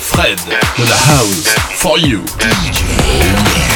Fred de house for you. DJ.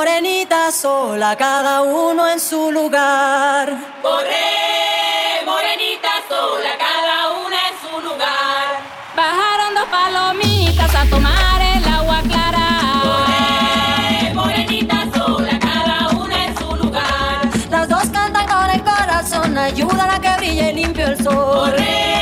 Morenita sola, cada uno en su lugar. Corre, morenita sola, cada una en su lugar. Bajaron dos palomitas a tomar el agua clara. Corre, morenita sola, cada una en su lugar. Las dos cantan con el corazón, ayudan a que brille limpio el sol. Corre,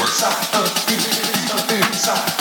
inside of me, inside